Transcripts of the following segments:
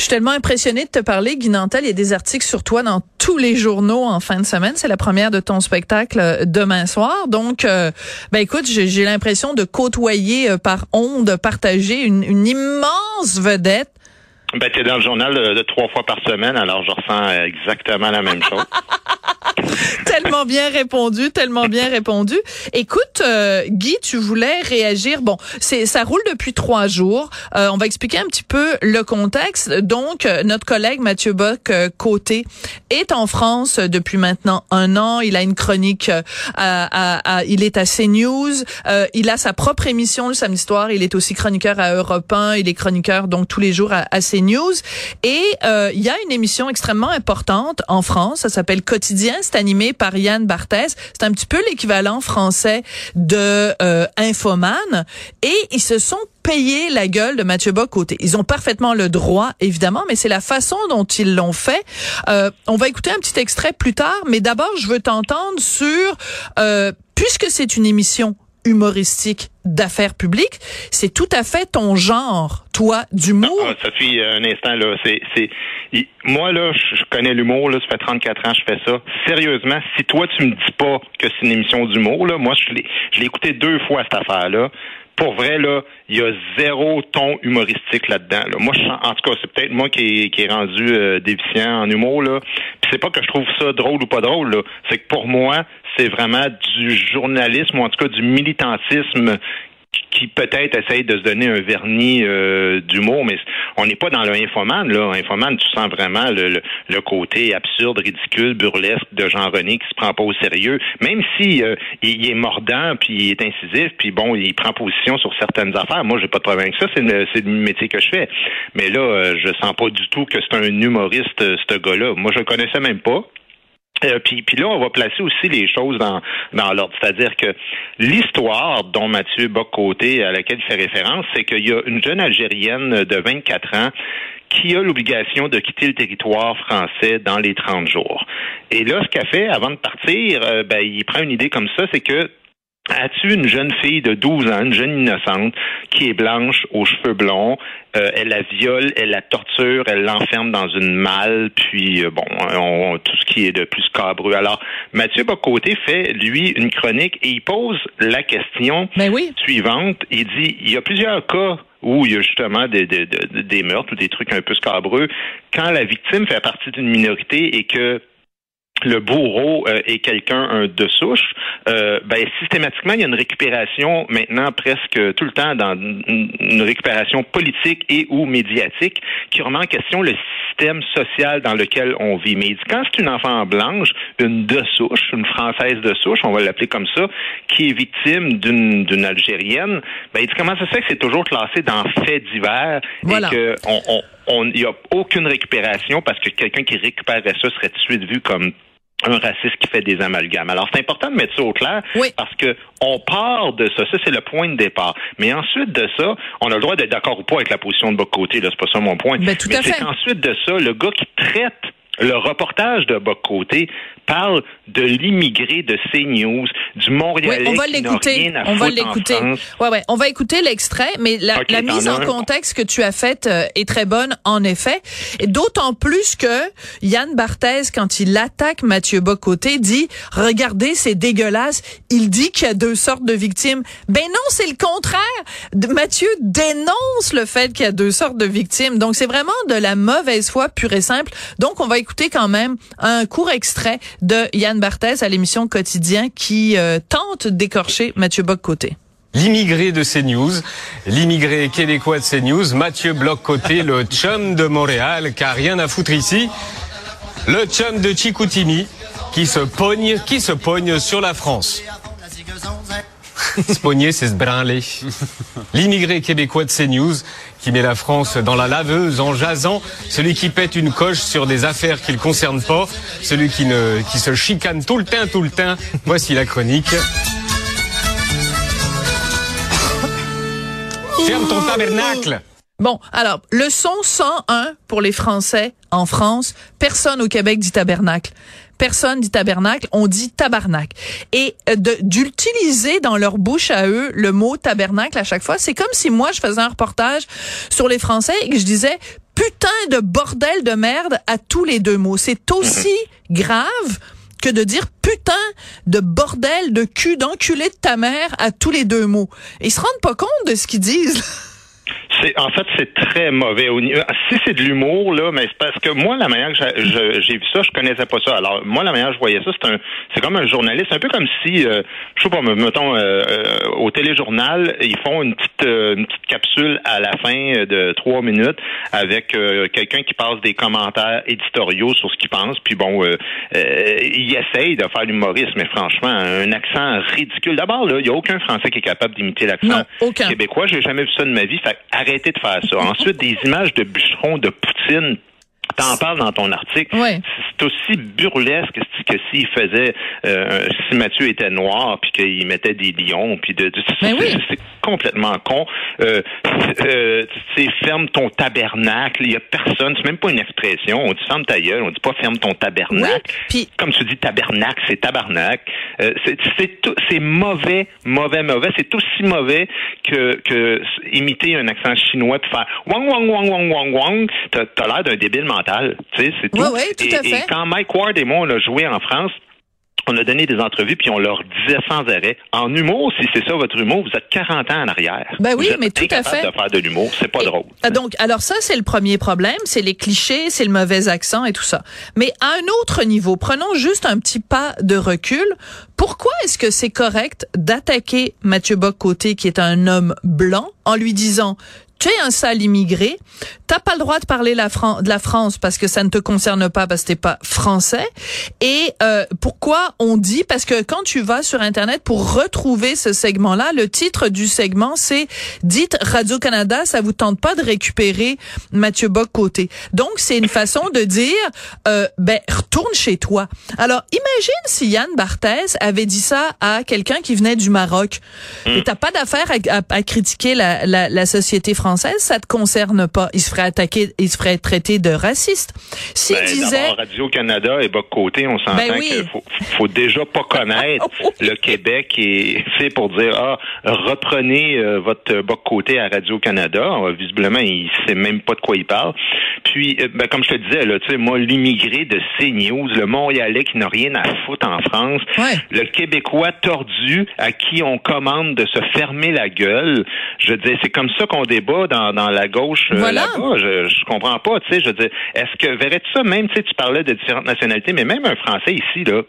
Je suis tellement impressionnée de te parler, Guy Nantel. Il y a des articles sur toi dans tous les journaux en fin de semaine. C'est la première de ton spectacle euh, demain soir. Donc, euh, ben écoute, j'ai l'impression de côtoyer euh, par onde partagée une, une immense vedette. Ben, t'es dans le journal de, de trois fois par semaine, alors je ressens euh, exactement la même chose. tellement bien répondu, tellement bien répondu. Écoute, euh, Guy, tu voulais réagir. Bon, c'est ça roule depuis trois jours. Euh, on va expliquer un petit peu le contexte. Donc, euh, notre collègue Mathieu Bock euh, côté est en France depuis maintenant un an. Il a une chronique. euh, à, à- il est à CNews. Euh, il a sa propre émission le samedi soir. Il est aussi chroniqueur à Europe 1. Il est chroniqueur donc tous les jours à, à CNews. Et il y a une émission extrêmement importante en France. Ça s'appelle Quotidien. C'est animé par Yann Barthès. C'est un petit peu l'équivalent français de euh, Infoman. Et ils se sont payé la gueule de Mathieu Bock-Côté. Ils ont parfaitement le droit, évidemment, mais c'est la façon dont ils l'ont fait. Euh, on va écouter un petit extrait plus tard, mais d'abord, je veux t'entendre sur, euh, puisque c'est une émission humoristique d'affaires publiques, c'est tout à fait ton genre, toi, d'humour. Ah, Sophie, un instant, là, c'est, c'est, moi, là, je je connais l'humour, là, ça fait 34 ans que je fais ça. Sérieusement, si toi, tu me dis pas que c'est une émission d'humour, là, moi, je l'ai, je l'ai écouté deux fois, cette affaire-là. Pour vrai, là, il y a zéro ton humoristique là-dedans. Là. Moi, je, en tout cas, c'est peut-être moi qui qui rendu euh, déficient en humour, là. Puis c'est pas que je trouve ça drôle ou pas drôle. C'est que pour moi, c'est vraiment du journalisme, ou en tout cas du militantisme qui peut-être essaye de se donner un vernis euh, d'humour, mais on n'est pas dans le infoman. Là. Infoman, tu sens vraiment le, le, le côté absurde, ridicule, burlesque de Jean-René qui se prend pas au sérieux, même si euh, il, est mordant, puis il est incisif, puis bon, il prend position sur certaines affaires. Moi, j'ai pas de problème avec ça, c'est le, le métier que je fais. Mais là, euh, je sens pas du tout que c'est un humoriste, euh, ce gars-là. Moi, je le connaissais même pas. Euh, puis, là, on va placer aussi les choses dans, dans l'ordre. C'est-à-dire que l'histoire dont Mathieu Bock-Côté, à laquelle il fait référence, c'est qu'il y a une jeune Algérienne de 24 ans qui a l'obligation de quitter le territoire français dans les 30 jours. Et là, ce qu'elle fait avant de partir, euh, ben, il prend une idée comme ça, c'est que As-tu une jeune fille de 12 ans, une jeune innocente, qui est blanche, aux cheveux blonds, euh, elle la viole, elle la torture, elle l'enferme dans une malle, puis euh, bon, on- tout ce qui est de plus cabreux. Alors, Mathieu Bocoté fait, lui, une chronique et il pose la question Ben oui. suivante. Il dit, il y a plusieurs cas où il y a justement des, des, des- des meurtres ou des trucs un peu scabreux, quand la victime fait partie d'une minorité et que le bourreau euh, est quelqu'un un de souche, euh, ben systématiquement il y a une récupération maintenant presque tout le temps dans une, récupération politique et ou médiatique qui remet en question le système social dans lequel on vit. Mais il dit, quand c'est une enfant blanche, une de souche, une française de souche, on va l'appeler comme ça, qui est victime d'une d'une algérienne, ben il dit comment ça se fait que c'est toujours classé dans faits divers Voilà. et que on, on il n'y a aucune récupération parce que quelqu'un qui récupérerait ça serait tout de suite vu comme un raciste qui fait des amalgames. Alors, c'est important de mettre ça au clair Oui. parce que on part de ça. Ça, c'est le point de départ. Mais ensuite de ça, on a le droit d'être d'accord ou pas avec la position de Boc-Côté. Là, c'est pas ça mon point. Ben, tout Mais c'est qu'ensuite de ça, le gars qui traite le reportage de Boc-Côté parle de l'immigré de CNews, du Oui, Montréalais on va l'écouter. On va l'écouter. Ouais, ouais. On va écouter l'extrait, mais la, mise en contexte que tu as faite euh, est très bonne, en effet. Et d'autant plus que Yann Barthès, quand il attaque Mathieu Bocoté, dit regardez, c'est dégueulasse. Il dit qu'il y a deux sortes de victimes. Ben non, c'est le contraire. Mathieu dénonce le fait qu'il y a deux sortes de victimes. Donc c'est vraiment de la mauvaise foi pure et simple. Donc on va écouter quand même un court extrait de Yann Barthès à l'émission Quotidien qui euh, tente d'écorcher Mathieu Bock-Côté. L'immigré de CNews, l'immigré québécois de CNews, Mathieu Bloc-Côté, le chum de Montréal, qui a rien à foutre ici. Le chum de Chicoutimi, qui se pogne, qui se pogne sur la France. se pogner, c'est se branler. L'immigré québécois de CNews, qui met la France dans la laveuse en jasant, celui qui pète une coche sur des affaires qui ne le concernent pas, celui qui, ne, qui se chicane tout le temps, tout le temps. Voici la chronique. Ferme ton tabernacle Bon, alors, leçon 101 pour les Français en France. Personne au Québec dit tabernacle. Personne dit tabernacle, on dit tabarnak. Et euh, d'utiliser dans leur bouche à eux le mot tabernacle à chaque fois, c'est comme si moi je faisais un reportage sur les Français et que je disais putain de bordel de merde à tous les deux mots. C'est aussi grave que de dire putain de bordel de cul d'enculé de ta mère à tous les deux mots. ils se rendent pas compte de ce qu'ils disent. En fait c'est très mauvais. Si c'est de l'humour là, mais c'est parce que moi la manière que j'ai vu ça, je connaissais pas ça. Alors moi la manière que je voyais ça, c'est un, c'est comme un journaliste, un peu comme si, euh, je sais pas, mettons euh, euh, au téléjournal, ils font une petite une petite capsule à la fin de trois minutes avec quelqu'un qui passe des commentaires éditoriaux sur ce qu'il pense. Puis bon, il essaye de faire l'humorisme, mais franchement, un accent ridicule. D'abord là, il y a aucun Français qui est capable d'imiter l'accent québécois. J'ai jamais vu ça de ma vie. Fait arrêtez de faire ça. Ensuite, des images de bûcherons, de Poutine, T'en parles dans ton article. C'est aussi burlesque que s'il faisait euh, si Mathieu était noir puis qu'il mettait des lions puis de, ben c'est complètement con. Euh, euh, ferme ton tabernacle. Il y a personne. C'est même pas une expression. On dit ferme ta gueule. On dit pas ferme ton tabernacle. puis... Comme tu dis tabernacle, c'est tabarnak. Euh, c'est mauvais, mauvais, mauvais. C'est aussi mauvais que, que imiter un accent chinois puis faire wang wang wang wang wang wang. T'as as, l'air d'un débile mental. Tu sais, c'est tout. tout et, à fait. et quand Mike Ward et moi on a joué en France, on a donné des entrevues puis on leur disait sans arrêt en humour si c'est ça votre humour vous êtes 40 ans en arrière. Ben oui, mais tout à fait. de faire de l'humour, c'est pas drôle. Ah, donc alors ça c'est le premier problème, c'est les clichés, c'est le mauvais accent et tout ça. Mais à un autre niveau, prenons juste un petit pas de recul. Pourquoi est-ce que c'est correct d'attaquer Mathieu Bock-Côté qui est un homme blanc en lui disant tu es un sale immigré, t'as pas le droit de parler la de la France parce que ça ne te concerne pas parce que t'es pas français. Et euh, pourquoi on dit parce que quand tu vas sur internet pour retrouver ce segment-là, le titre du segment c'est dites Radio Canada, ça vous tente pas de récupérer Mathieu Bock côté. Donc c'est une façon de dire euh, ben retourne chez toi. Alors imagine si Yann Barthès avait dit ça à quelqu'un qui venait du Maroc. Mm. Et t'as pas d'affaire à, à, critiquer la, la, la société française française, ça te concerne pas. Il se ferait attaquer, il se ferait traiter de raciste. S'il ben, disait Radio-Canada et Boc Côté, on s'entend ben qu'il faut, faut, déjà pas connaître le Québec et c'est pour dire ah reprenez euh, votre Boc Côté à Radio-Canada. Euh, visiblement, il sait même pas de quoi il parle. Puis, euh, ben, comme je te disais, là, tu sais, moi, l'immigré de CNews, le Montréalais qui n'a rien à foutre en France, le Québécois tordu à qui on commande de se fermer la gueule. Je dis, c'est comme ça qu'on débat dans, la gauche euh, là-bas. Je, je comprends pas, tu sais, je veux dire, est-ce que verrais-tu ça même, tu sais, tu parlais de différentes nationalités, mais même un Français ici, là,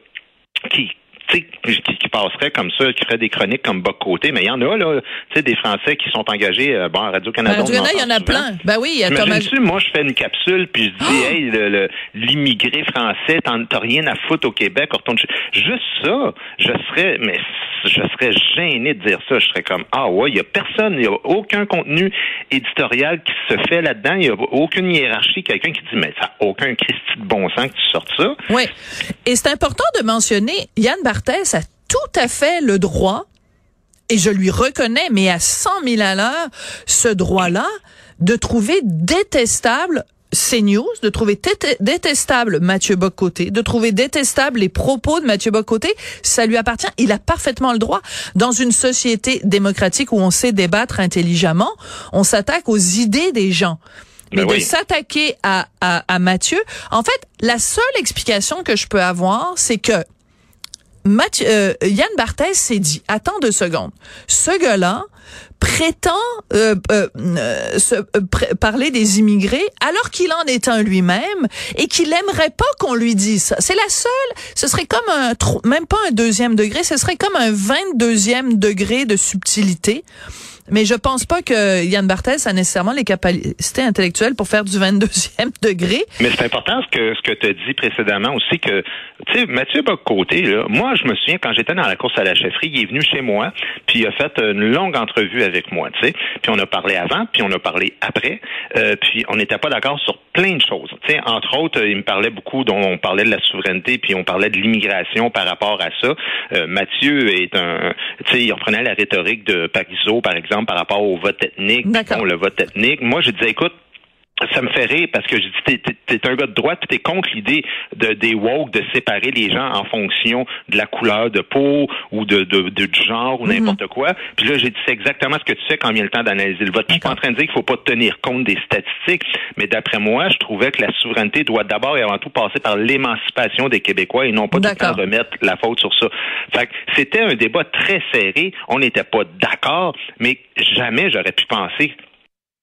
qui, qui, qui passerait comme ça, qui ferait des chroniques comme Boc Côté, mais il y en a, là, tu sais, des Français qui sont engagés, euh, bon, à Radio-Canada. Radio-Canada, il y en a plein. Ben oui, il y a Thomas... moi, je fais une capsule, puis je dis, oh! hey, l'immigré français, t'as rien à foutre au Québec, retourne Juste ça, je serais, mais je serais gêné de dire ça. Je serais comme, ah ouais, il y a personne, il y a aucun contenu éditorial qui se fait là-dedans, il y a aucune hiérarchie, quelqu'un qui dit, mais ça n'a aucun Christi de bon sens que tu sortes ça. Oui. Et c'est important de mentionner, Yann Barthès a tout à fait le droit, et je lui reconnais, mais à 100 000 à l'heure, ce droit-là de trouver détestable CNews, de trouver détestable Mathieu Bocoté, de trouver détestable les propos de Mathieu Bocoté, ça lui appartient. Il a parfaitement le droit. Dans une société démocratique où on sait débattre intelligemment, on s'attaque aux idées des gens. Mais ben de s'attaquer à, à, à Mathieu, en fait, la seule explication que je peux avoir, c'est que Mathieu, euh, Yann Barthès s'est dit, attends deux secondes, ce gars-là prétend euh, euh, euh se, euh, parler des immigrés alors qu'il en est un lui-même et qu'il aimerait pas qu'on lui dise ça. C'est la seule, ce serait comme un, même pas un deuxième degré, ce serait comme un 22e degré de subtilité. Mais je pense pas que Yann Barthès a nécessairement les capacités intellectuelles pour faire du 22e degré. Mais c'est important ce que ce que tu as dit précédemment aussi que tu sais Mathieu Boccoté là, moi je me souviens quand j'étais dans la course à la chefferie, il est venu chez moi, puis il a fait une longue entrevue avec moi, tu sais. Puis on a parlé avant, puis on a parlé après, euh, puis on n'était pas d'accord sur plein de choses. Tu sais, entre autres, il me parlait beaucoup dont on parlait de la souveraineté, puis on parlait de l'immigration par rapport à ça. Euh, Mathieu est un tu sais, il reprenait la rhétorique de Parisot par exemple par rapport au vote ethnique, bon, le vote ethnique. Moi, je disais, écoute, ça me fait rire parce que je dis t'es, es un gars de droite tu t'es contre l'idée de des woke de séparer les gens en fonction de la couleur de peau ou de, de, du genre ou mhm. n'importe quoi. Puis là j'ai dit c'est exactement ce que tu fais quand vient le temps d'analyser le vote. Je suis pas en train de dire qu'il faut pas tenir compte des statistiques, mais d'après moi je trouvais que la souveraineté doit d'abord et avant tout passer par l'émancipation des Québécois et non pas tout le temps remettre la faute sur ça. Fait que c'était un débat très serré. On n'était pas d'accord, mais jamais j'aurais pu penser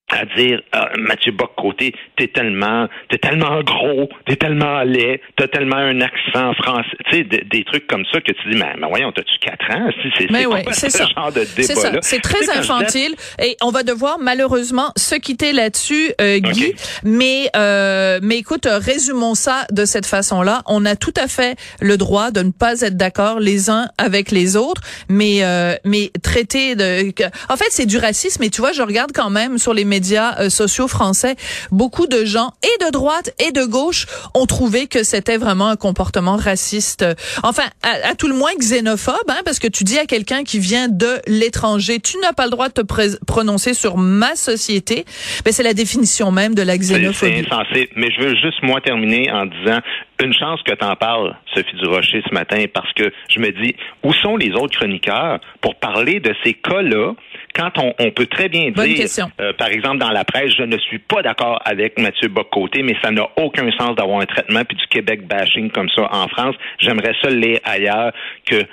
à dire ah, Mathieu Bock côté t'es tellement t'es tellement gros t'es tellement laid t'as tellement un accent français tu sais des, trucs comme ça que tu dis mais, mais voyons t'as-tu quatre ans c'est mais ouais, c'est ce genre de débat là c'est très infantile et on va devoir malheureusement se quitter là-dessus euh, Guy. Mais euh, mais écoute résumons ça de cette façon là on a tout à fait le droit de ne pas être d'accord les uns avec les autres mais euh, mais traiter de en fait c'est du racisme et tu vois je regarde quand même sur les médias médias euh, sociaux français, beaucoup de gens et de droite et de gauche ont trouvé que c'était vraiment un comportement raciste. Enfin, à, tout le moins xénophobe, hein, parce que tu dis à quelqu'un qui vient de l'étranger, tu n'as pas le droit de te prononcer sur ma société. Mais c'est la définition même de la xénophobie. C'est insensé. Mais je veux juste moi terminer en disant une chance que tu en parles, Sophie Durocher, ce matin, parce que je me dis, où sont les autres chroniqueurs pour parler de ces cas-là quand on, peut très bien dire, euh, par exemple, dans la presse, je ne suis pas d'accord avec Mathieu Boccoté, mais ça n'a aucun sens d'avoir un traitement puis du Québec bashing comme ça en France. J'aimerais ça lire ailleurs que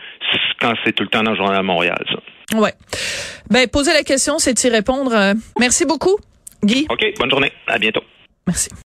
quand c'est tout le temps dans le Journal de Montréal, ça. Ouais. Ben, poser la question, c'est y répondre. Euh, merci beaucoup, Guy. OK, bonne journée. À bientôt. Merci.